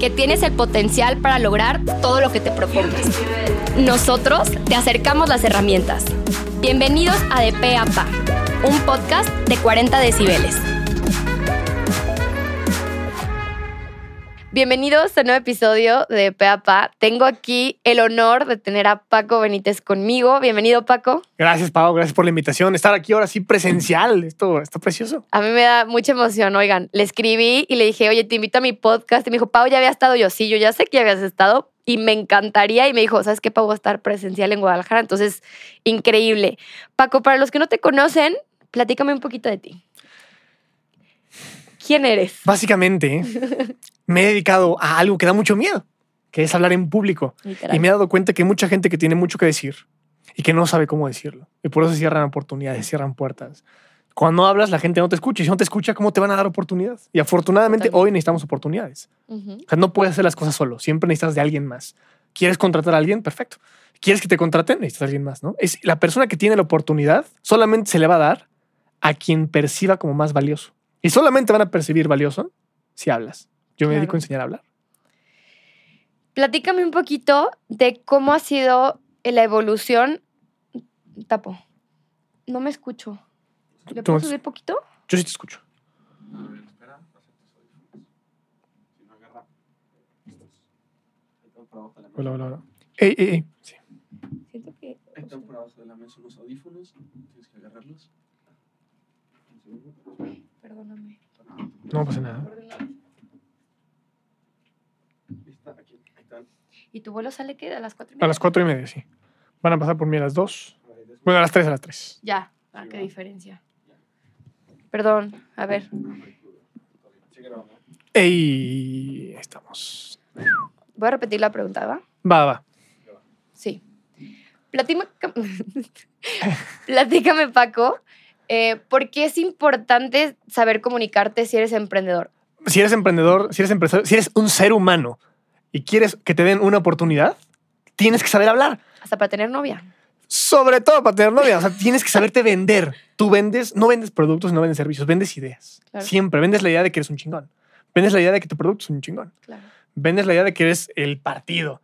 que tienes el potencial para lograr todo lo que te propongas. Nosotros te acercamos las herramientas. Bienvenidos a De Pe a Pa, un podcast de 40 decibeles. Bienvenidos a un nuevo episodio de Pe a Pa. Tengo aquí el honor de tener a Paco Benítez conmigo. Bienvenido, Paco. Gracias, Pau. Gracias por la invitación. Estar aquí ahora sí presencial. Esto está precioso. A mí me da mucha emoción. Oigan, le escribí y le dije, oye, te invito a mi podcast. Y me dijo, Pau, ya había estado yo. Sí, yo ya sé que ya habías estado y me encantaría. Y me dijo, ¿sabes qué, Pau? Va a estar presencial en Guadalajara. Entonces, increíble. Paco, para los que no te conocen, platícame un poquito de ti. ¿Quién eres? Básicamente, me he dedicado a algo que da mucho miedo, que es hablar en público. Literal. Y me he dado cuenta que hay mucha gente que tiene mucho que decir y que no sabe cómo decirlo. Y por eso se cierran oportunidades, se cierran puertas. Cuando hablas, la gente no te escucha. Y si no te escucha, ¿cómo te van a dar oportunidades? Y afortunadamente Totalmente. hoy necesitamos oportunidades. O sea, no puedes hacer las cosas solo. Siempre necesitas de alguien más. ¿Quieres contratar a alguien? Perfecto. ¿Quieres que te contraten? Necesitas a alguien más, ¿no? Es la persona que tiene la oportunidad solamente se le va a dar a quien perciba como más valioso. Y solamente van a percibir valioso si hablas. Yo me Claro. dedico a enseñar a hablar. Platícame un poquito de cómo ha sido la evolución. Tapo. No me escucho. ¿Le Tú- puedo subir poquito? Yo sí te escucho. Hola, hola, hola. Ey, ey, ey. Sí. Siento que. Están por abajo de la mesa unos audífonos. Tienes que agarrarlos. Un segundo. Perdóname. No pasa nada. ¿Y tu vuelo sale qué? ¿A las cuatro y A media? las cuatro y media, sí. Van a pasar por mí a las dos. Bueno, a las tres, a las tres. Ya. Ah, qué diferencia. Perdón. A ver. Ey, estamos. Voy a repetir la pregunta, ¿va? Va, va. Sí. Platícame, Platícame Paco, eh, ¿por qué es importante saber comunicarte si eres emprendedor? Si eres emprendedor, si eres empresario, si eres un ser humano y quieres que te den una oportunidad, tienes que saber hablar. Hasta para tener novia. Sobre todo para tener novia. O sea, tienes que saberte vender. Tú vendes, no vendes productos, no vendes servicios, vendes ideas. Claro. Siempre vendes la idea de que eres un chingón. Vendes la idea de que tu producto es un chingón. Claro. Vendes la idea de que eres el partido.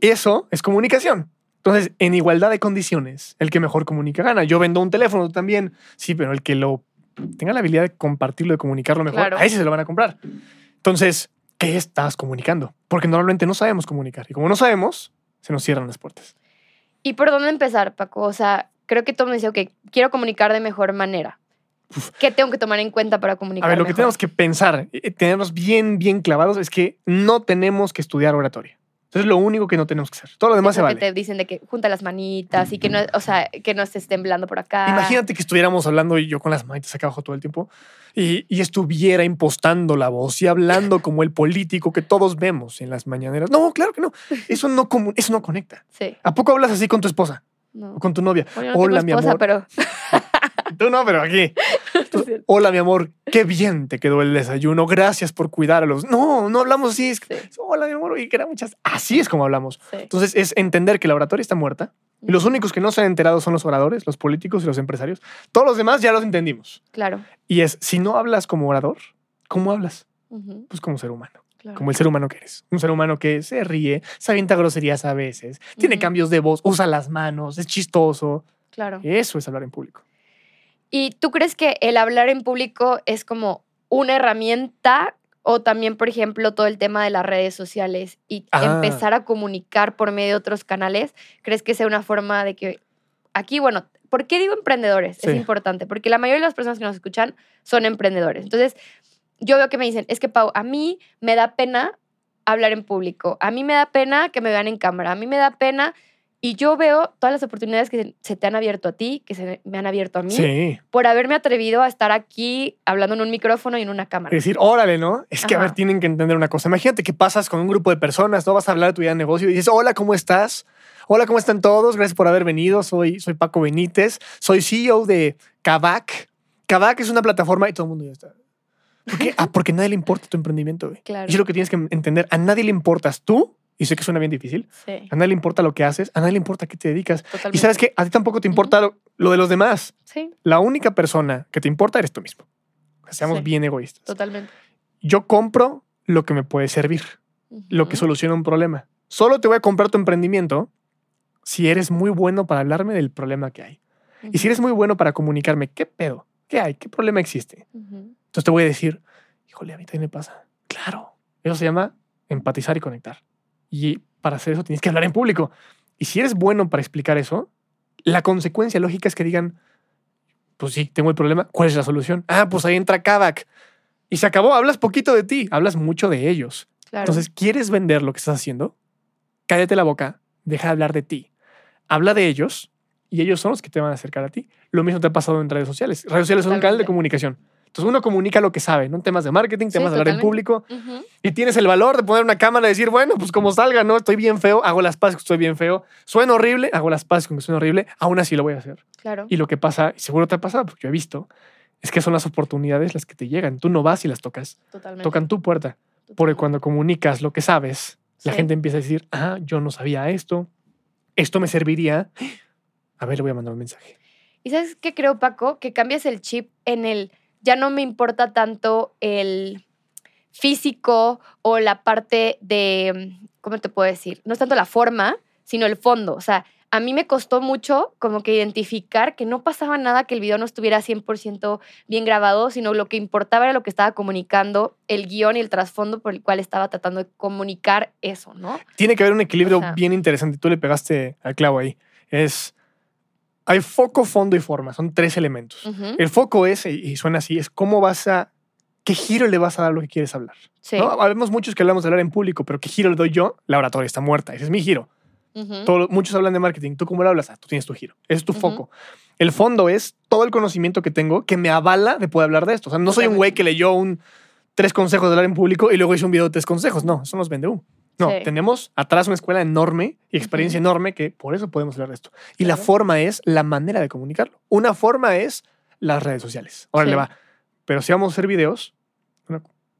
Eso es comunicación. Entonces, en igualdad de condiciones, el que mejor comunica gana. Yo vendo un teléfono también, sí, pero el que lo tenga la habilidad de compartirlo, de comunicarlo mejor, Claro. a ese se lo van a comprar. Entonces, ¿qué estás comunicando? Porque normalmente no sabemos comunicar. Y como no sabemos, se nos cierran las puertas. ¿Y por dónde empezar, Paco? O sea, creo que todo me dice, ok, quiero comunicar de mejor manera. ¿Qué tengo que tomar en cuenta para comunicar A ver, lo que tenemos que pensar, eh, tenernos bien, bien clavados, es que no tenemos que estudiar oratoria. Eso es lo único que no tenemos que hacer. Todo lo demás se que vale. te dicen de que junta las manitas y que no, o sea, que no estés temblando por acá. Imagínate que estuviéramos hablando y yo con las manitas acá abajo todo el tiempo y, y estuviera impostando la voz y hablando como el político que todos vemos en las mañaneras. No, claro que no. Eso no, eso no conecta. Sí. ¿A poco hablas así con tu esposa No. o con tu novia? Bueno, yo no Hola, tengo mi esposa, amor. pero Tú no, pero aquí. Hola, mi amor. Qué bien te quedó el desayuno. Gracias por cuidar a los. No, no hablamos así. Es- Sí. Hola, mi amor. Y que era muchas. Así es como hablamos. Sí. Entonces es entender que la oratoria está muerta. Y los únicos que no se han enterado son los oradores, los políticos y los empresarios. Todos los demás ya los entendimos. Claro. Y es, si no hablas como orador, ¿cómo hablas? Pues como ser humano, claro. como el ser humano que eres. Un ser humano que se ríe, se avienta groserías a veces, tiene cambios de voz, usa las manos, es chistoso. Claro. Eso es hablar en público. ¿Y tú crees que el hablar en público es como una herramienta o también, por ejemplo, todo el tema de las redes sociales y Ah. empezar a comunicar por medio de otros canales? ¿Crees que sea una forma de que aquí, bueno, ¿por qué digo emprendedores? Es importante, porque la mayoría de las personas que nos escuchan son emprendedores. Entonces, yo veo que me dicen, es que Pau, a mí me da pena hablar en público, a mí me da pena que me vean en cámara, a mí me da pena Y yo veo todas las oportunidades que se te han abierto a ti, que se me han abierto a mí, Sí. por haberme atrevido a estar aquí hablando en un micrófono y en una cámara. Es decir, órale, ¿no? Es que, a ver, tienen que entender una cosa. Imagínate que pasas con un grupo de personas, no vas a hablar de tu idea de negocio y dices, hola, ¿cómo estás? Hola, ¿cómo están todos? Gracias por haber venido. Soy, soy Paco Benítez. Soy CEO de Kavak. Kavak es una plataforma y todo el mundo ya está. ¿Por qué? Ah, porque a nadie le importa tu emprendimiento, güey. Claro. Y es lo que tienes que entender. A nadie le importas tú, y sé que suena bien difícil, Sí, a nadie le importa lo que haces, a nadie le importa a qué te dedicas. totalmente. Y sabes que a ti tampoco te importa lo, lo de los demás. Sí, La única persona que te importa eres tú mismo. Seamos Sí. bien egoístas totalmente. yo compro lo que me puede servir, lo que soluciona un problema. Solo te voy a comprar tu emprendimiento si eres muy bueno para hablarme del problema que hay. Y si eres muy bueno para comunicarme, ¿qué pedo? ¿Qué hay? ¿Qué problema existe? Entonces te voy a decir, híjole, a mí también me pasa. Claro. Eso se llama empatizar y conectar. Y para hacer eso tienes que hablar en público. Y si eres bueno para explicar eso, la consecuencia lógica es que digan, pues sí, tengo el problema, ¿cuál es la solución? Ah, pues ahí entra Kavak. Y se acabó, hablas poquito de ti, hablas mucho de ellos. Claro. Entonces, ¿quieres vender lo que estás haciendo? Cállate la boca, deja de hablar de ti. Habla de ellos y ellos son los que te van a acercar a ti. Lo mismo te ha pasado en redes sociales. Redes sociales son un canal de comunicación. Entonces uno comunica lo que sabe, ¿no? Temas de marketing, Sí, temas de hablar en público. Y tienes el valor de poner una cámara y decir, bueno, pues como salga, ¿no? Estoy bien feo, hago las paces estoy bien feo. Suena horrible, hago las paces con que suena horrible. Aún así lo voy a hacer. Claro. Y lo que pasa, y seguro te ha pasado, porque yo he visto, es que son las oportunidades las que te llegan. Tú no vas y las tocas. Totalmente. Tocan tu puerta. Porque cuando comunicas lo que sabes, la gente empieza a decir, ah, yo no sabía esto, esto me serviría. A ver, le voy a mandar un mensaje. ¿Y sabes qué creo, Paco? Que cambias el chip en el, ya no me importa tanto el físico o la parte de, ¿cómo te puedo decir? No es tanto la forma, sino el fondo. O sea, a mí me costó mucho como que identificar que no pasaba nada que el video no estuviera 100% bien grabado, sino lo que importaba era lo que estaba comunicando, el guion y el trasfondo por el cual estaba tratando de comunicar eso, ¿no? Tiene que haber un equilibrio O sea- bien interesante. Tú le pegaste al clavo ahí. Es, hay foco, fondo y forma. Son tres elementos. El foco es, y suena así, es cómo vas a, qué giro le vas a dar a lo que quieres hablar. Sí. ¿no? Habemos muchos que hablamos de hablar en público, pero ¿qué giro le doy yo? La oratoria está muerta. Ese es mi giro. Muchos hablan de marketing. ¿Tú cómo lo hablas? Ah, tú tienes tu giro. Ese es tu foco. El fondo es todo el conocimiento que tengo que me avala de poder hablar de esto. O sea, no soy un güey que leyó un tres consejos de hablar en público y luego hizo un video de tres consejos. No, eso nos vende. No, Sí. tenemos atrás una escuela enorme y experiencia enorme que por eso podemos hablar de esto. Y la forma es la manera de comunicarlo. Una forma es las redes sociales. Ahora Sí. le va. Pero si vamos a hacer videos,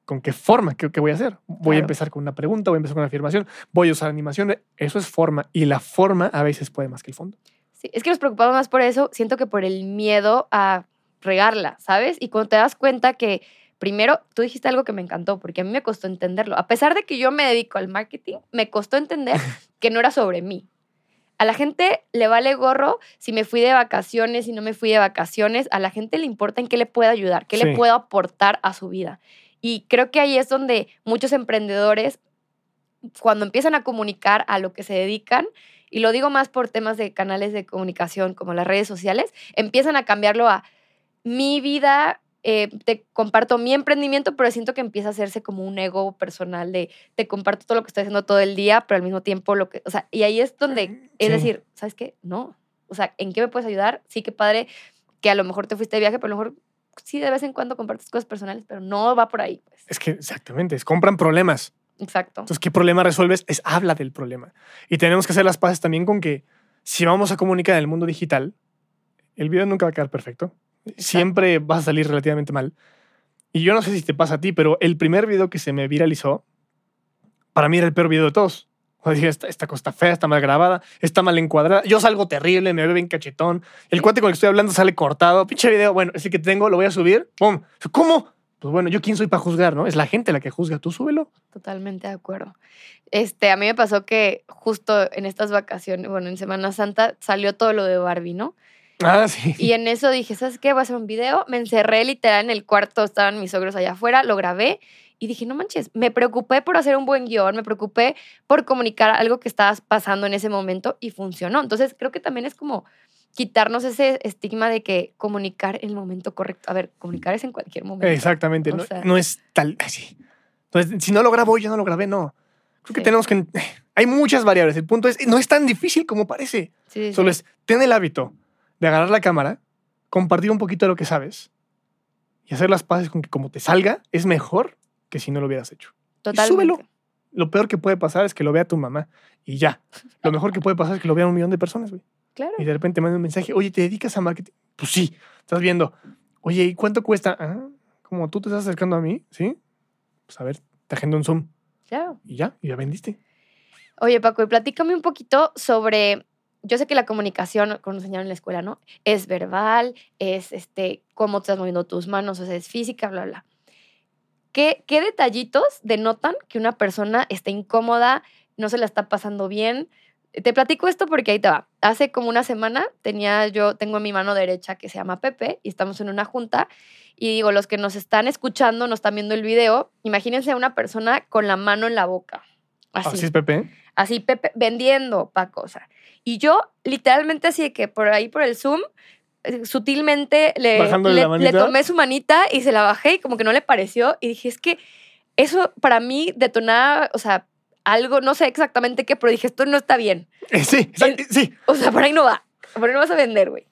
¿con qué forma? ¿Qué, qué voy a hacer? Voy a empezar con una pregunta, voy a empezar con una afirmación, voy a usar animación. Eso es forma. Y la forma a veces puede más que el fondo. Sí, es que nos preocupamos más por eso, siento que por el miedo a regarla, ¿sabes? Y cuando te das cuenta que, primero, tú dijiste algo que me encantó, porque a mí me costó entenderlo. A pesar de que yo me dedico al marketing, me costó entender que no era sobre mí. A la gente le vale gorro si me fui de vacaciones, si no me fui de vacaciones. A la gente le importa en qué le puedo ayudar, qué Sí. le puedo aportar a su vida. Y creo que ahí es donde muchos emprendedores, cuando empiezan a comunicar a lo que se dedican, y lo digo más por temas de canales de comunicación como las redes sociales, empiezan a cambiarlo a mi vida, eh, te comparto mi emprendimiento, pero siento que empieza a hacerse como un ego personal de te comparto todo lo que estoy haciendo todo el día, pero al mismo tiempo lo que, o sea, y ahí es donde, es decir, ¿sabes qué? No. O sea, ¿en qué me puedes ayudar? Sí, qué padre que a lo mejor te fuiste de viaje, pero a lo mejor sí de vez en cuando compartes cosas personales, pero no va por ahí. Pues. Es que exactamente, es compran problemas. Exacto. Entonces, ¿qué problema resuelves? Es habla del problema. Y tenemos que hacer las paces también con que si vamos a comunicar en el mundo digital, el video nunca va a quedar perfecto. Siempre va a salir relativamente mal. Y yo no sé si te pasa a ti, pero el primer video que se me viralizó, para mí era el peor video de todos. O dije, esta, esta cosa está fea, está mal grabada, está mal encuadrada. Yo salgo terrible, me veo bien cachetón. El cuate con el que estoy hablando sale cortado. Pinche video, bueno, ese que tengo, lo voy a subir. ¡Pum! ¿Cómo? Pues bueno, ¿yo quién soy para juzgar, no? Es la gente la que juzga. Tú súbelo. Totalmente de acuerdo. Este, a mí me pasó que justo en estas vacaciones, bueno, en Semana Santa salió todo lo de Barbie, ¿no? Ah, sí. Y en eso dije, ¿sabes qué? Voy a hacer un video. Me encerré literal en el cuarto, estaban mis sogros allá afuera, lo grabé y dije, no manches, me preocupé por hacer un buen guion, me preocupé por comunicar algo que estaba pasando en ese momento y funcionó. Entonces creo que también es como quitarnos ese estigma de que comunicar en el momento correcto. A ver, comunicar es en cualquier momento. Exactamente, no, sea- no es tal así. Entonces, si no lo grabo ya no lo grabé, no. Creo que tenemos que. Hay muchas variables. El punto es, no es tan difícil como parece. Sí, sí, Solo es, ten el hábito de agarrar la cámara, compartir un poquito de lo que sabes y hacer las paces con que como te salga, es mejor que si no lo hubieras hecho. Totalmente. súbelo. Lo peor que puede pasar es que lo vea tu mamá y ya. Lo mejor que puede pasar es que lo vea un millón de personas, güey. Claro. Y de repente manda un mensaje, oye, ¿te dedicas a marketing? Pues sí, estás viendo. Oye, ¿y cuánto cuesta? Ah, como tú te estás acercando a mí, ¿sí? Pues a ver, te agendo un Zoom Claro. y ya, y ya vendiste. Oye, Paco, y platícame un poquito sobre. Yo sé que la comunicación, como nos enseñaron en la escuela, ¿no? Es verbal, es este, cómo estás moviendo tus manos, o sea, es física, bla, bla. ¿Qué, ¿Qué detallitos denotan que una persona está incómoda, no se la está pasando bien? Te platico esto porque ahí te va. Hace como una semana tenía yo, tengo en mi mano derecha que se llama Pepe y estamos en una junta y digo, los que nos están escuchando, nos están viendo el video, imagínense a una persona con la mano en la boca. Así, es, Pepe. Así, Pepe, vendiendo, Paco, o sea. Y yo, literalmente, así de que por ahí, por el Zoom, sutilmente le, le, tomé su manita y se la bajé y como que no le pareció. Y dije, es que eso para mí detonaba, o sea, algo, no sé exactamente qué, pero dije, esto no está bien. Eh, sí, sí. O sea, por ahí no va. Por ahí no vas a vender, güey.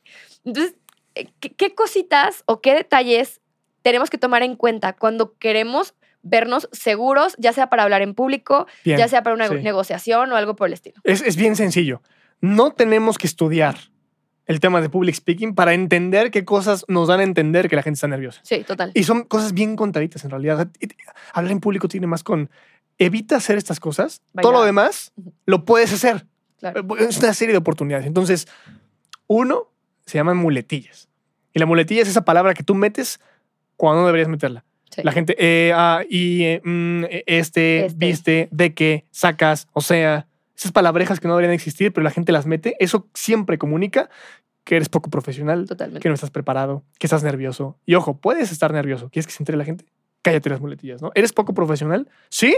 Entonces, eh, ¿qué, qué cositas o qué detalles tenemos que tomar en cuenta cuando queremos vernos seguros, ya sea para hablar en público, Bien. ya sea para una sí. negociación o algo por el estilo? Es, es bien sencillo. No tenemos que estudiar el tema de public speaking para entender qué cosas nos dan a entender que la gente está nerviosa. Sí, total. Y son cosas bien contaditas en realidad. Hablar en público tiene más con evita hacer estas cosas. Todo lo demás lo puedes hacer. Claro. Es una serie de oportunidades. Entonces, uno se llaman muletillas. Y la muletilla es esa palabra que tú metes cuando no deberías meterla. Sí. La gente, eh, ah, y, eh, mm, eh, este, Este. viste, de que, sacas, o sea, esas palabrejas que no deberían existir, pero la gente las mete, eso siempre comunica que eres poco profesional, Totalmente. que no estás preparado, que estás nervioso. Y ojo, puedes estar nervioso. ¿Quieres que se entere la gente? Cállate las muletillas, ¿no? ¿Eres poco profesional? ¿Sí?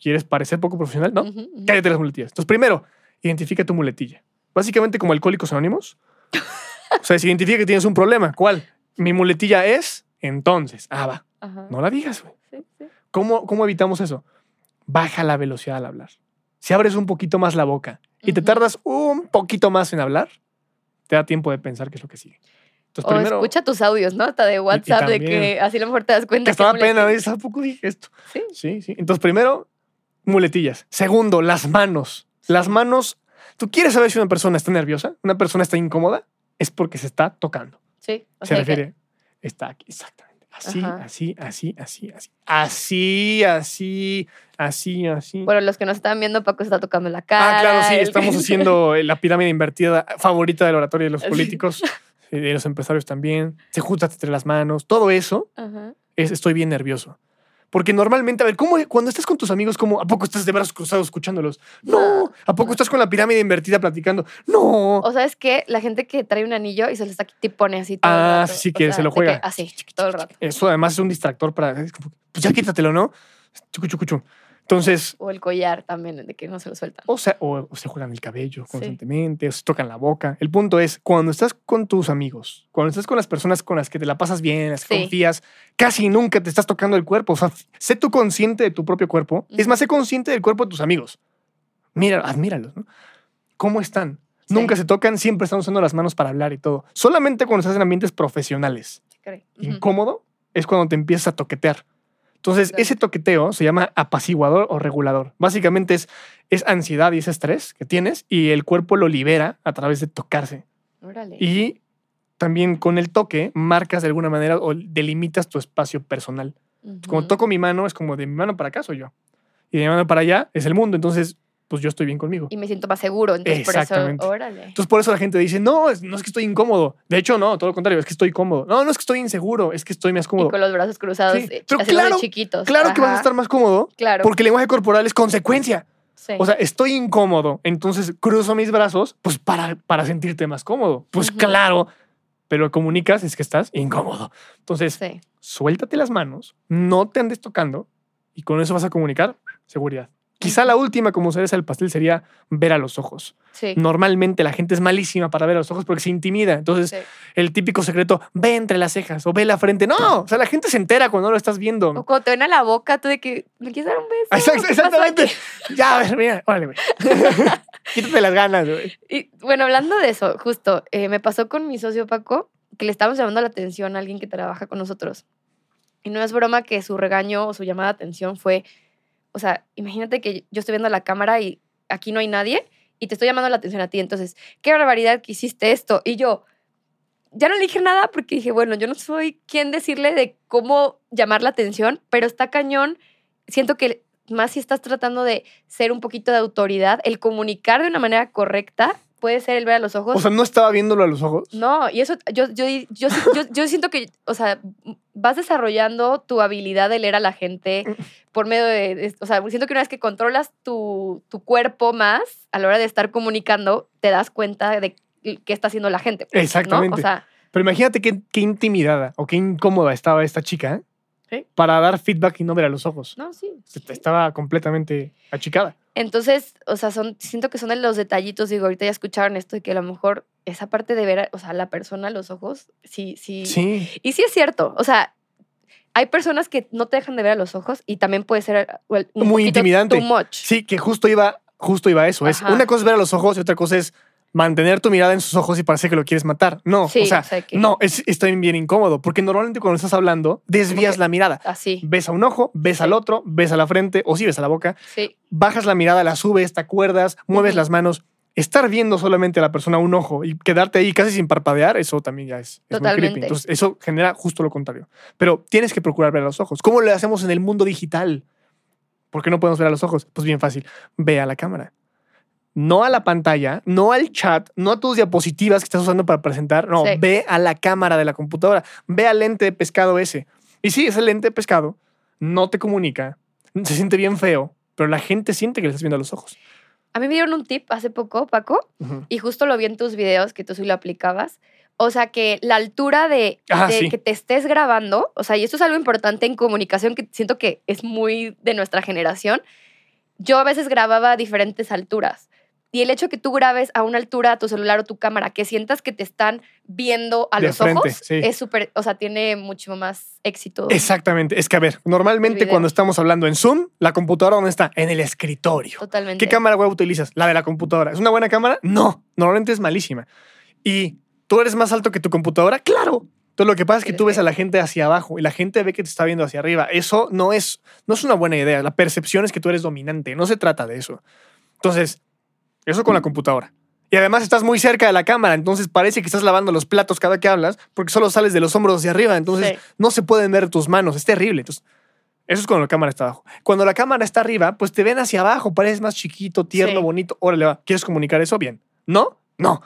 ¿Quieres parecer poco profesional? No. Cállate las muletillas. Entonces, primero, identifica tu muletilla. Básicamente como alcohólicos anónimos. O sea, si identifica que tienes un problema, ¿cuál? Mi muletilla es, entonces, ah, va. Ajá. No la digas, güey. Sí, sí. ¿Cómo, ¿Cómo evitamos eso? Baja la velocidad al hablar. Si abres un poquito más la boca y te tardas un poquito más en hablar, te da tiempo de pensar qué es lo que sigue. Entonces, O primero, escucha tus audios, ¿no? Hasta de WhatsApp, de que así a lo mejor te das cuenta que estaba pena, ¿ves? ¿A poco dije esto? Sí. Sí, sí. Entonces, primero, muletillas. Segundo, las manos. Las manos. ¿Tú quieres saber si una persona está nerviosa? ¿Una persona está incómoda? Es porque se está tocando. Sí. O Se sea, que- refiere. Está aquí, exactamente. Así, Ajá. así, así, así, así. Así, así, así, así. Bueno, los que nos están viendo, Paco está tocando la cara. ah, claro, sí. el- Estamos haciendo la pirámide invertida favorita del oratorio de los políticos y de los empresarios también. Se junta entre las manos. Todo eso Ajá. es estoy bien nervioso. Porque normalmente, a ver, ¿cómo, cuando estás con tus amigos, ¿cómo, ¿a poco estás de brazos cruzados escuchándolos? No. ¿A poco estás con la pirámide invertida platicando? No. O sea, es que la gente que trae un anillo y se le está y pone así todo el Ah, rato. sí, O que sea, se lo juega. así, todo el rato. Eso además es un distractor para. Pues ya quítatelo, ¿no? Chucu, chucu, chu. Entonces, O el collar también, de que no se lo sueltan. o, sea, o, o se juegan el cabello Sí. constantemente, o se tocan la boca. El punto es, cuando estás con tus amigos, cuando estás con las personas con las que te la pasas bien, las que Sí. confías, casi nunca te estás tocando el cuerpo. O sea, sé tú consciente de tu propio cuerpo. Es más, sé consciente del cuerpo de tus amigos. Mira, admíralos, ¿no? ¿Cómo están? Sí. Nunca se tocan, siempre están usando las manos para hablar y todo. Solamente cuando estás en ambientes profesionales incómodo es cuando te empiezas a toquetear. Entonces, ese toqueteo se llama apaciguador o regulador. Básicamente es, es ansiedad y ese estrés que tienes y el cuerpo lo libera a través de tocarse. Órale. Y también con el toque marcas de alguna manera o delimitas tu espacio personal. Como Ujú. toco mi mano, es como de mi mano para acá soy yo. Y de mi mano para allá es el mundo. Entonces, pues yo estoy bien conmigo. Y me siento más seguro. Entonces, por eso, órale. Entonces, por eso la gente dice, no, es- no es que estoy incómodo. De hecho, no, todo lo contrario, es que estoy cómodo. No, no es que estoy inseguro, es que estoy más Y cómodo. con los brazos cruzados, Sí, eh, pero claro, chiquitos. Claro que vas a estar más cómodo Claro. porque el lenguaje corporal es consecuencia. sí. O sea, estoy incómodo, entonces cruzo mis brazos pues para, para sentirte más cómodo. Pues Ujú. claro, pero comunicas es que estás incómodo. Entonces, sí. suéltate las manos, no te andes tocando y con eso vas a comunicar seguridad. Quizá la última como cereza del pastel sería ver a los ojos. Sí. Normalmente la gente es malísima para ver a los ojos porque se intimida. Entonces, sí. el típico secreto, ve entre las cejas o ve la frente. No, o sea, la gente se entera cuando no lo estás viendo. O cuando te ven a la boca, tú de que me quieres dar un beso. Exact- ¿Qué pasó Exactamente. Ya, a ver, mira, órale, güey. Quítate las ganas, güey. Y bueno, hablando de eso, justo, eh, me pasó con mi socio Paco, que le estábamos llamando la atención a alguien que trabaja con nosotros. Y no es broma que su regaño o su llamada de atención fue, o sea, imagínate que yo estoy viendo la cámara y aquí no hay nadie y te estoy llamando la atención a ti. Entonces, qué barbaridad que hiciste esto. Y yo, ya no le dije nada porque dije, bueno, yo no soy quien decirle de cómo llamar la atención, pero está cañón. Siento que más si estás tratando de ser un poquito de autoridad, el comunicar de una manera correcta puede ser el ver a los ojos. O sea, no estaba viéndolo a los ojos. no, y eso, yo, yo, yo, yo, siento que, o sea, vas desarrollando tu habilidad de leer a la gente por medio de, o sea, siento que una vez que controlas tu, tu cuerpo más a la hora de estar comunicando, te das cuenta de qué está haciendo la gente. pues, ¿no? Exactamente. O sea, Pero imagínate qué, qué intimidada o qué incómoda estaba esta chica. Sí. para dar feedback y no ver a los ojos. no, sí. Estaba completamente achicada. Entonces, o sea, son, siento que son de los detallitos, digo, ahorita ya escucharon esto y que a lo mejor esa parte de ver, a- o sea, a la persona a los ojos, sí, sí. Sí. Y sí es cierto, o sea, hay personas que no te dejan de ver a los ojos y también puede ser un Muy intimidante. Too much. Sí, que justo iba, justo iba a eso. Es una cosa es ver a los ojos y otra cosa es mantener tu mirada en sus ojos y parece que lo quieres matar. No, Sí, o sea, o sea que- no, es, está bien, incómodo porque normalmente cuando estás hablando desvías la mirada. Así, Ves a un ojo, ves Sí. al otro, ves a la frente o sí ves a la boca, sí, bajas la mirada, la subes, te acuerdas, mueves las manos. Estar viendo solamente a la persona un ojo y quedarte ahí casi sin parpadear, eso también ya es, es muy creepy. Entonces, eso genera justo lo contrario. Pero tienes que procurar ver a los ojos. ¿Cómo lo hacemos en el mundo digital? ¿Por qué no podemos ver a los ojos? Pues bien fácil. Ve a la cámara. No a la pantalla, no al chat, no a tus diapositivas que estás usando para presentar. No, Sí. ve a la cámara de la computadora. Ve al lente de pescado ese. Y sí, ese lente de pescado no te comunica, se siente bien feo, pero la gente siente que le estás viendo a los ojos. A mí me dieron un tip hace poco, Paco, y justo lo vi en tus videos que tú sí lo aplicabas. O sea, que la altura de, Ah, de sí. que te estés grabando, o sea, y esto es algo importante en comunicación que siento que es muy de nuestra generación. Yo a veces grababa a diferentes alturas. Y el hecho que tú grabes a una altura tu celular o tu cámara, que sientas que te están viendo a De los frente, ojos, sí. es súper, o sea, tiene mucho más éxito. Exactamente. Es que, a ver, normalmente cuando estamos hablando en Zoom, la computadora ¿dónde está? En el escritorio. Totalmente. ¿Qué cámara web utilizas? La de la computadora. ¿Es una buena cámara? No, normalmente es malísima. ¿Y tú eres más alto que tu computadora? Claro. Entonces lo que pasa es que tú ves a la gente hacia abajo y la gente ve que te está viendo hacia arriba. Eso no es, no es una buena idea. La percepción es que tú eres dominante. No se trata de eso. Entonces, eso con la computadora. Y además estás muy cerca de la cámara, entonces parece que estás lavando los platos cada que hablas, porque solo sales de los hombros hacia arriba, entonces Sí. no se pueden ver tus manos, es terrible. Entonces, eso es cuando la cámara está abajo. Cuando la cámara está arriba, pues te ven hacia abajo, pareces más chiquito, tierno, Sí. bonito. Órale, va. ¿Quieres comunicar eso? Bien. ¿No? No.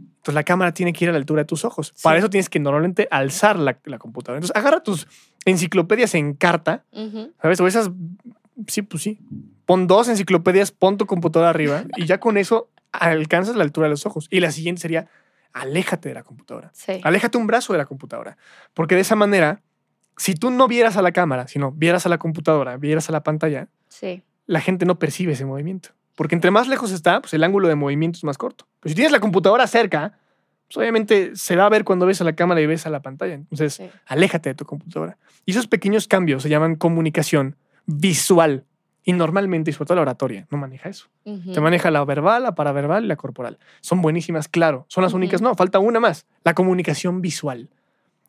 Entonces la cámara tiene que ir a la altura de tus ojos. Para eso tienes que normalmente alzar la, la computadora. Entonces agarra tus enciclopedias en carta, Ujú. ¿sabes? O esas, sí, pues sí. Pon dos enciclopedias, pon tu computadora arriba y ya con eso alcanzas la altura de los ojos. Y la siguiente sería, aléjate de la computadora. Sí. Aléjate un brazo de la computadora. Porque de esa manera, si tú no vieras a la cámara, sino vieras a la computadora, vieras a la pantalla, Sí. la gente no percibe ese movimiento. Porque entre más lejos está, pues el ángulo de movimiento es más corto. Pero si tienes la computadora cerca, pues obviamente se va a ver cuando ves a la cámara y ves a la pantalla. Entonces, Sí. aléjate de tu computadora. Y esos pequeños cambios se llaman comunicación visual. Y normalmente, y sobre todo la oratoria, no maneja eso. Ujú. Te maneja la verbal, la paraverbal y la corporal. Son buenísimas, claro. Son las Ujú. únicas. No, falta una más. La comunicación visual.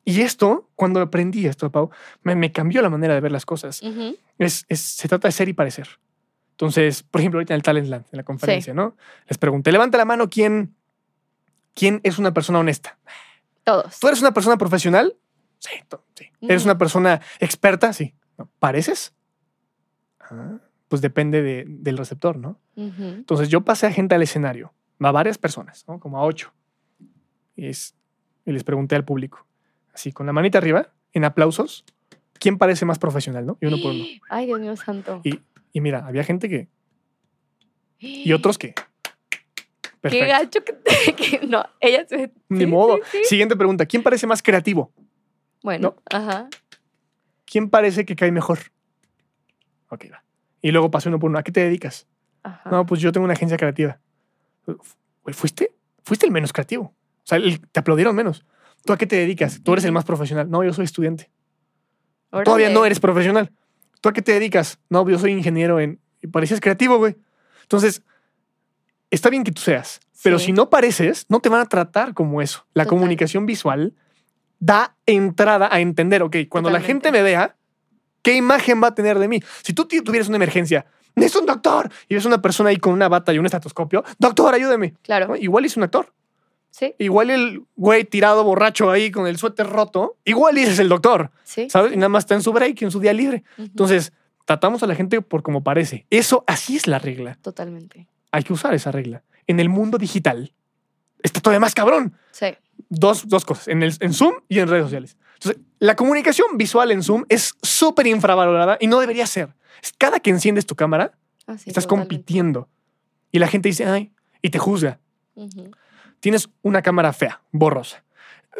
Y esto, cuando aprendí esto, Pau, me, me cambió la manera de ver las cosas. Ujú. Es, es- se trata de ser y parecer. Entonces, por ejemplo, ahorita en el Talent Land, en la conferencia, ¿no? Les pregunté, levanta la mano quién, quién es una persona honesta. Todos. ¿Tú eres una persona profesional? Sí, sí. ¿Eres una persona experta? Sí. No. ¿Pareces? Ah, pues depende de- del receptor, ¿no? Entonces yo pasé a gente al escenario, a varias personas, ¿no? como a ocho. Y, es- y les pregunté al público, así con la manita arriba, en aplausos, ¿quién parece más profesional? ¿no? Y uno por uno. Ay, Dios mío santo. Y, y mira, había gente que... Y otros que... Qué gacho que, te- que no, ella se- Ni sí, modo. sí, sí. Siguiente pregunta, ¿quién parece más creativo? Bueno, ajá. ¿Quién parece que cae mejor? Ok, va. Y luego pasé uno por uno, ¿a qué te dedicas? Ajá. No, pues yo tengo una agencia creativa. ¿Fuiste? Fuiste el menos creativo. O sea, el- te aplaudieron menos. ¿Tú a qué te dedicas? Tú eres el más profesional. No, yo soy estudiante. Todavía Órale. no eres profesional. ¿Tú a qué te dedicas? No, yo soy ingeniero en... y parecías creativo, güey. Entonces, está bien que tú seas, pero Sí. si no pareces, no te van a tratar como eso. La Total. comunicación visual da entrada a entender, ok, cuando la Totalmente. gente me vea, ¿qué imagen va a tener de mí? Si tú tuvieras una emergencia, es un doctor, y ves una persona ahí con una bata y un estetoscopio, doctor, ayúdeme. Claro. ¿no? Igual es un actor. Sí, Igual el güey tirado borracho ahí con el suéter roto, igual es el doctor, sí. ¿sabes? Y nada más está en su break, en su día libre. Entonces, tratamos a la gente por como parece. Eso, así es la regla. Totalmente. Hay que usar esa regla. En el mundo digital, está todavía más cabrón. Sí. Dos, dos cosas, en, el, en Zoom y en redes sociales. Entonces, la comunicación visual en Zoom es súper infravalorada y no debería ser. Cada que enciendes tu cámara, Ah, sí, estás totalmente. compitiendo. Y la gente dice, ay, y te juzga. Tienes una cámara fea, borrosa.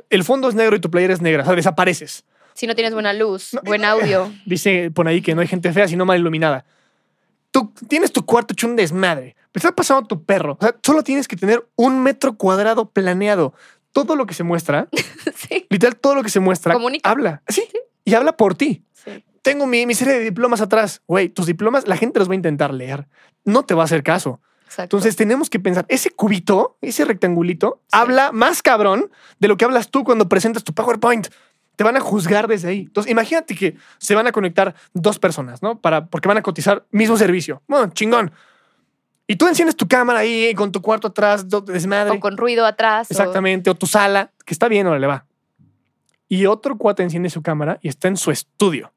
El fondo es negro y tu playera es negra, o sea, desapareces. Si no tienes buena luz, No, buen audio. Dice por ahí que no hay gente fea, sino mal iluminada. Tú tienes tu cuarto hecho un desmadre. Pero está pasando tu perro. O sea, solo tienes que tener un metro cuadrado planeado. Todo lo que se muestra, sí, literal, todo lo que se muestra, Comunica. habla. Sí. Y habla por ti. sí. Tengo mi, mi serie de diplomas atrás. Güey, tus diplomas, la gente los va a intentar leer. No te va a hacer caso. Exacto. Entonces tenemos que pensar, ese cubito, ese rectangulito, habla más cabrón de lo que hablas tú cuando presentas tu PowerPoint. Te van a juzgar desde ahí. Entonces, imagínate que se van a conectar dos personas, ¿no? Para, porque van a cotizar mismo servicio. Bueno, chingón. Y tú enciendes tu cámara ahí con tu cuarto atrás, desmadre. o con ruido atrás. Exactamente. O tu sala, que está bien, ahora le va. Y otro cuate enciende su cámara y está en su estudio,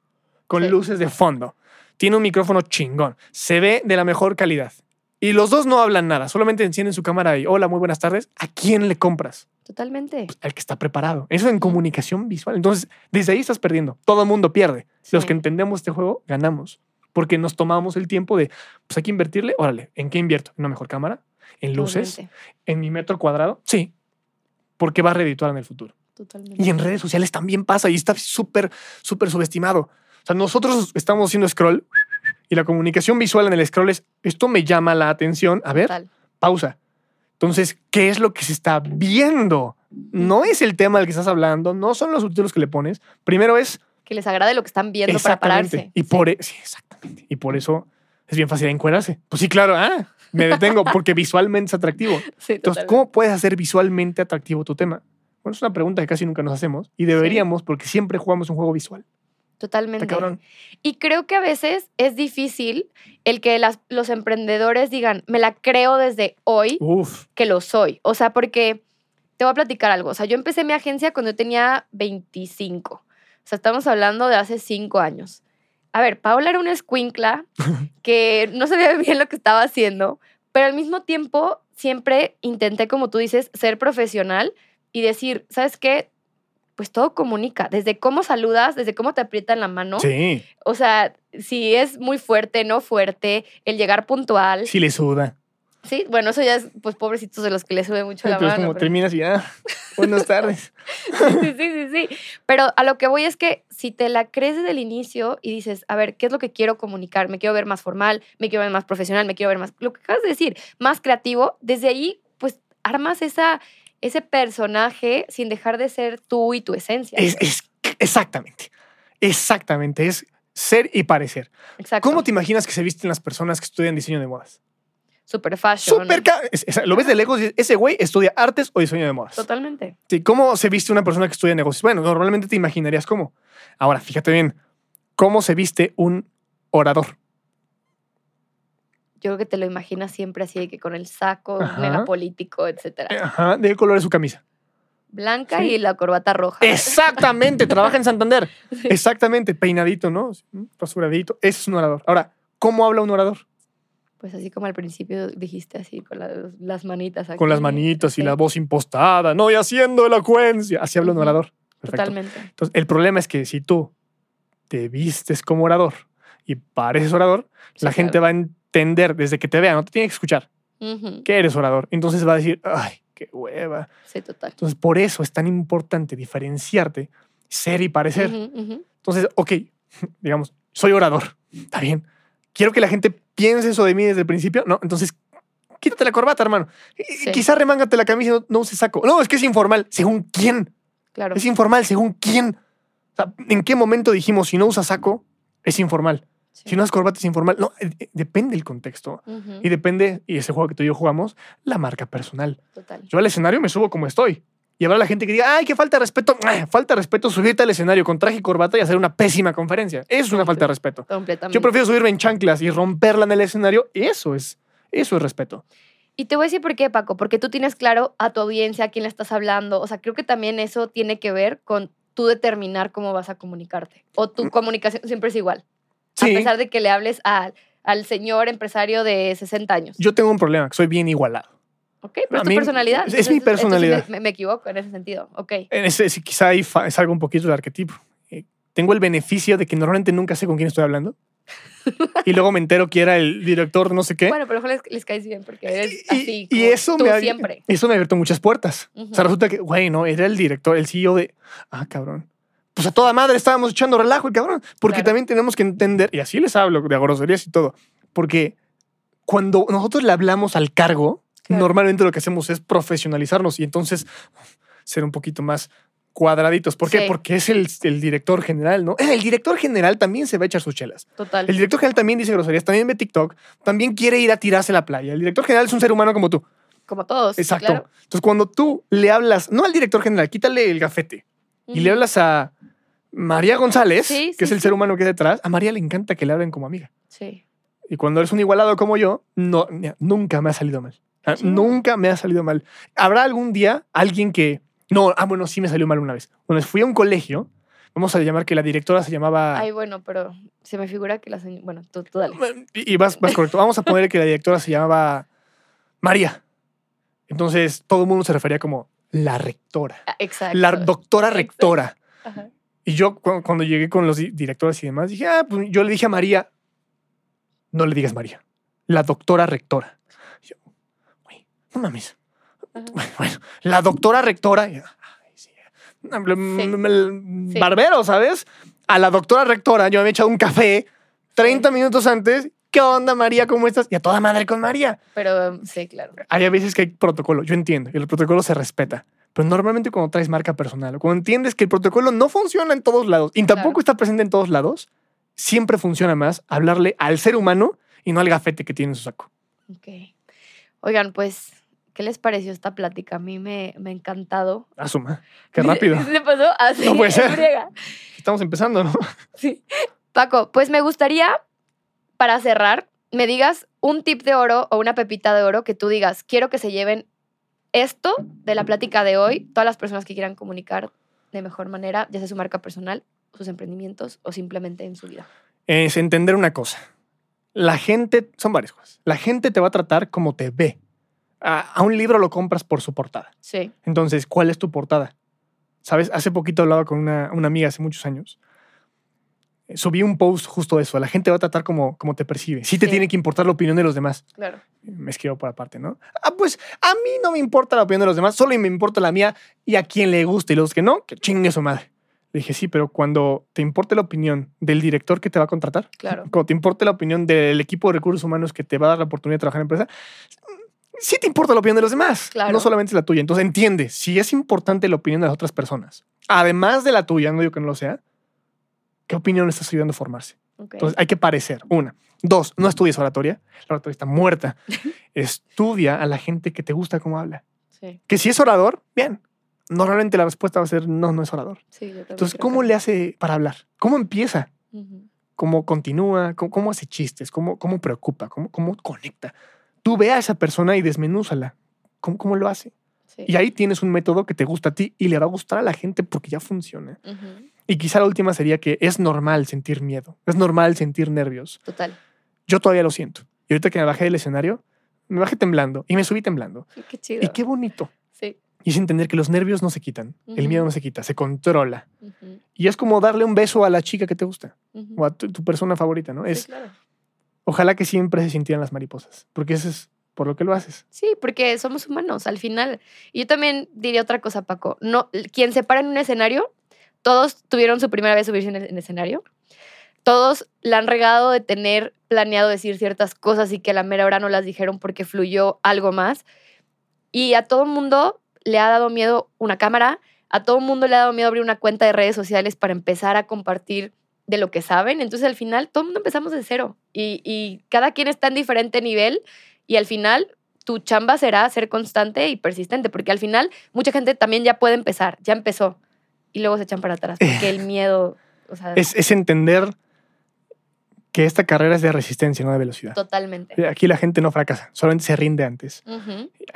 con Sí. luces de fondo. Tiene un micrófono chingón. Se ve de la mejor calidad. Y los dos no hablan nada, solamente encienden su cámara y hola, muy buenas tardes. ¿A quién le compras? Totalmente. Al que está preparado. Eso en comunicación visual. Entonces, desde ahí estás perdiendo. Todo el mundo pierde. Los Sí. que entendemos este juego, ganamos. Porque nos tomamos el tiempo de, pues hay que invertirle. Órale, ¿en qué invierto? ¿En una mejor cámara? ¿En luces? Totalmente. ¿En mi metro cuadrado? Sí. Porque va a redituar en el futuro. Totalmente. Y en redes sociales también pasa y está súper, súper subestimado. O sea, nosotros estamos haciendo scroll y la comunicación visual en el scroll es, esto me llama la atención. A ver, Total. pausa. Entonces, ¿qué es lo que se está viendo? No es el tema del que estás hablando, no son los subtítulos que le pones. Primero es Que les agrade lo que están viendo para pararse. Y Sí. por e- sí, exactamente. Y por eso es bien fácil encuerarse. Pues sí, claro, ah, me detengo porque visualmente es atractivo. Sí, Entonces, totalmente. ¿cómo puedes hacer visualmente atractivo tu tema? Bueno, es una pregunta que casi nunca nos hacemos y deberíamos porque siempre jugamos un juego visual. Totalmente. Y creo que a veces es difícil el que las- los emprendedores digan, me la creo desde hoy Uf. que lo soy. O sea, porque te voy a platicar algo. O sea, yo empecé mi agencia cuando yo tenía 25. O sea, estamos hablando de hace cinco años. A ver, Paula era una escuincla que no sabía bien lo que estaba haciendo, pero al mismo tiempo siempre intenté, como tú dices, ser profesional y decir, ¿sabes qué? Pues todo comunica, desde cómo saludas, desde cómo te aprietan la mano. Sí, O sea, si es muy fuerte, no fuerte, el llegar puntual. sí le suda. Sí, bueno, eso ya es, pues, pobrecitos de los que le sube mucho la Entonces, mano. como pero- terminas y ya, buenas tardes. sí, sí, sí, sí. Pero a lo que voy es que si te la crees desde el inicio y dices, a ver, ¿qué es lo que quiero comunicar? Me quiero ver más formal, me quiero ver más profesional, me quiero ver más, lo que acabas de decir, más creativo, desde ahí, pues, armas esa, ese personaje sin dejar de ser tú y tu esencia. Es, es- exactamente, exactamente, es ser y parecer. Exacto. ¿Cómo te imaginas que se visten las personas que estudian diseño de modas? Super fashion. Es- Lo ves de lejos y ese güey estudia artes o diseño de modas. Totalmente. Sí, ¿Cómo se viste una persona que estudia negocios? Bueno, normalmente te imaginarías cómo. Ahora, fíjate bien, ¿cómo se viste un orador? Yo creo que te lo imaginas siempre así, de que con el saco, mega político, etcétera. Ajá, ¿de qué color es su camisa? Blanca sí. y la corbata roja. Exactamente, trabaja en Santander. Exactamente, peinadito, ¿no? Rasuradito. Ese es un orador. Ahora, ¿cómo habla un orador? Pues así como al principio dijiste, así con las, las manitas. Aquí. Con las manitas y Sí, la voz impostada, no, y haciendo elocuencia. Así habla un orador. Perfecto. Totalmente. Entonces, el problema es que si tú te vistes como orador y pareces orador, Sí, la gente va a entender desde que te vea, no te tiene que escuchar que eres orador. Entonces va a decir, ay, qué hueva. Sí, total. Entonces, por eso es tan importante diferenciarte, ser y parecer. Entonces, ok, digamos, soy orador. Está bien. Quiero que la gente piense eso de mí desde el principio. No, entonces, quítate la corbata, hermano. Sí. Quizá remángate la camisa y no, no uses saco. No, es que es informal. ¿Según quién? Claro. Es informal. ¿Según quién? O sea, ¿En qué momento dijimos si no usas saco, es informal? Sí. Si unas corbatas informal, no, eh, eh, depende del contexto. Y depende, y ese juego que tú y yo jugamos, la marca personal. Total. Yo al escenario me subo como estoy. Y habrá la gente que diga, ay, qué falta de respeto. Falta de respeto subirte al escenario con traje y corbata y hacer una pésima conferencia. Eso es una falta de respeto. Completamente. Yo prefiero subirme en chanclas y romperla en el escenario. Eso es, eso es respeto. Y te voy a decir por qué, Paco, porque tú tienes claro a tu audiencia, a quién le estás hablando. O sea, creo que también eso tiene que ver con tú determinar cómo vas a comunicarte. O tu comunicación siempre es igual. Mm. Sí, A pesar de que le hables al, al señor empresario de 60 años. yo tengo un problema, que soy bien igualado. Ok, pero es tu mí- personalidad. es mi Entonces- entonces personalidad. me, me equivoco en ese sentido. Ok. En ese, quizá ahí fa- salga un poquito del arquetipo. Eh, tengo el beneficio de que normalmente nunca sé con quién estoy hablando. y luego me entero que era el director de no sé qué. Bueno, pero ojalá les, les caes bien porque eres y, así. y eso, tú me siempre. eso me abierto muchas puertas. O sea, resulta que, güey, no, era el director, el CEO de. Ah, cabrón. Pues a toda madre estábamos echando relajo el cabrón. Porque Claro. también tenemos que entender, y así les hablo de groserías y todo, porque cuando nosotros le hablamos al cargo, Claro. normalmente lo que hacemos es profesionalizarnos y entonces ser un poquito más cuadraditos. ¿Por qué? Sí. Porque es el, el director general, ¿no? El director general también se va a echar sus chelas. Total. El director general también dice groserías, también ve TikTok, también quiere ir a tirarse a la playa. El director general es un ser humano como tú. Como todos. Exacto. claro. Entonces, cuando tú le hablas, no al director general, quítale el gafete, y le hablas a María González, Sí, que es el ser humano que hay detrás, a María le encanta que le hablen como amiga. Sí. Y cuando eres un igualado como yo, no, nunca me ha salido mal. Ah. Nunca me ha salido mal. ¿Habrá algún día alguien que... No, ah, bueno, sí me salió mal una vez. Vez fui a un colegio, vamos a llamar que la directora se llamaba... Ay, bueno, pero se me figura que la señora. Bueno, tú, tú dale. Y y vas, vas correcto. Vamos a poner que la directora se llamaba María. Entonces todo el mundo se refería como la rectora. Ah, Exacto. La doctora rectora. Ajá. Y yo cu- cuando llegué con los di- directores y demás, dije, ah, pues yo le dije a María, no le digas María, la doctora rectora. No mames. Bueno, la doctora rectora. y yo, "Ay, sí, no, m- m- m- Sí. Barbero, ¿sabes? A la doctora rectora yo me había echado un café 30 minutos antes. ¿Qué onda, María? ¿Cómo estás? Y a toda madre con María. Pero sí, claro. Hay veces que hay protocolo, yo entiendo, y el protocolo se respeta. Pero normalmente cuando traes marca personal, cuando entiendes que el protocolo no funciona en todos lados y tampoco Claro. está presente en todos lados, siempre funciona más hablarle al ser humano y no al gafete que tiene en su saco. Ok. Oigan, pues, ¿qué les pareció esta plática? A mí me, me ha encantado. Asuma, qué rápido. Se pasó así. No puede ser. friega. Estamos empezando, ¿no? Sí. Paco, pues me gustaría, para cerrar, me digas un tip de oro o una pepita de oro que tú digas, quiero que se lleven esto de la plática de hoy, todas las personas que quieran comunicar de mejor manera, ya sea su marca personal, sus emprendimientos o simplemente en su vida. Es entender una cosa. La gente, son varias cosas. La gente te va a tratar como te ve. A, a un libro lo compras por su portada. Sí. Entonces, ¿cuál es tu portada? Sabes, hace poquito hablaba con una, una amiga hace muchos años. Eh, Subí un post justo de eso. La gente va a tratar como, como te percibe. Sí te Sí. tiene que importar la opinión de los demás. Claro. Me escribo por aparte, ¿no? Ah, pues a mí no me importa la opinión de los demás, solo me importa la mía y a quien le guste y los que no, que chingue su madre. Le dije, sí, pero cuando te importe la opinión del director que te va a contratar, Claro. cuando te importe la opinión del equipo de recursos humanos que te va a dar la oportunidad de trabajar en empresa, sí te importa la opinión de los demás, Claro. no solamente es la tuya. Entonces entiende, si es importante la opinión de las otras personas, además de la tuya, no digo que no lo sea, ¿qué opinión le estás ayudando a formarse? Entonces hay que parecer. Una. Dos, no estudies oratoria. La oratoria está muerta. Estudia a la gente que te gusta cómo habla. sí, Que si es orador, bien. Normalmente la respuesta va a ser no, no es orador. sí. Entonces, ¿cómo que- le hace para hablar? ¿Cómo empieza? ¿Cómo continúa? ¿Cómo, cómo hace chistes? ¿Cómo, cómo preocupa? ¿Cómo, ¿Cómo conecta? Tú ve a esa persona y desmenúzala. ¿Cómo, ¿Cómo lo hace? Sí. Y ahí tienes un método que te gusta a ti y le va a gustar a la gente porque ya funciona. Y quizá la última sería que es normal sentir miedo. Es normal sentir nervios. Total. Yo todavía lo siento. Y ahorita que me bajé del escenario, me bajé temblando y me subí temblando. Qué chido. Y qué bonito. Sí. Y es entender que los nervios no se quitan, el miedo no se quita, se controla. Y es como darle un beso a la chica que te gusta o a tu, tu persona favorita, ¿no? Sí, Es claro. Ojalá que siempre se sintieran las mariposas, porque eso es por lo que lo haces. Sí, porque somos humanos al final. Yo también diría otra cosa, Paco. No, quien se para en un escenario, todos tuvieron su primera vez subirse en el en escenario. Todos la han regado de tener planeado decir ciertas cosas y que a la mera hora no las dijeron porque fluyó algo más. Y a todo mundo le ha dado miedo una cámara, a todo mundo le ha dado miedo abrir una cuenta de redes sociales para empezar a compartir de lo que saben. Entonces al final todo el mundo empezamos de cero y, y cada quien está en diferente nivel y al final tu chamba será ser constante y persistente, porque al final mucha gente también ya puede empezar, ya empezó y luego se echan para atrás porque el miedo, o sea, Es, es entender que esta carrera es de resistencia, no de velocidad. totalmente. Aquí la gente no fracasa, solamente se rinde antes.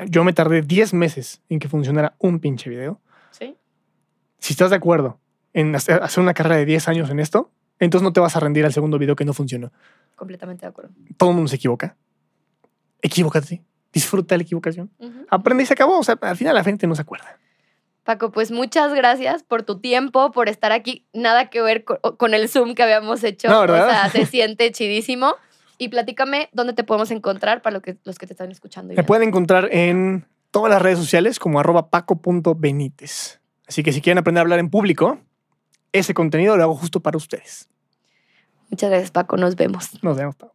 Yo me tardé 10 meses en que funcionara un pinche video. Sí, Si estás de acuerdo en hacer una carrera de 10 años en esto, entonces no te vas a rendir al segundo video que no funcionó. completamente de acuerdo. Todo el mundo se equivoca. Equivócate. Disfruta la equivocación. Aprende y se acabó. O sea, al final la gente no se acuerda. Paco, pues muchas gracias por tu tiempo, por estar aquí. Nada que ver co- con, el Zoom que habíamos hecho. No, ¿verdad? O sea, se siente chidísimo. Y platícame dónde te podemos encontrar para lo que, los que te están escuchando. Me ya. pueden encontrar en todas las redes sociales como arroba paco.benítez. Así que si quieren aprender a hablar en público, ese contenido lo hago justo para ustedes. Muchas gracias, Paco. Nos vemos. Nos vemos, Pau.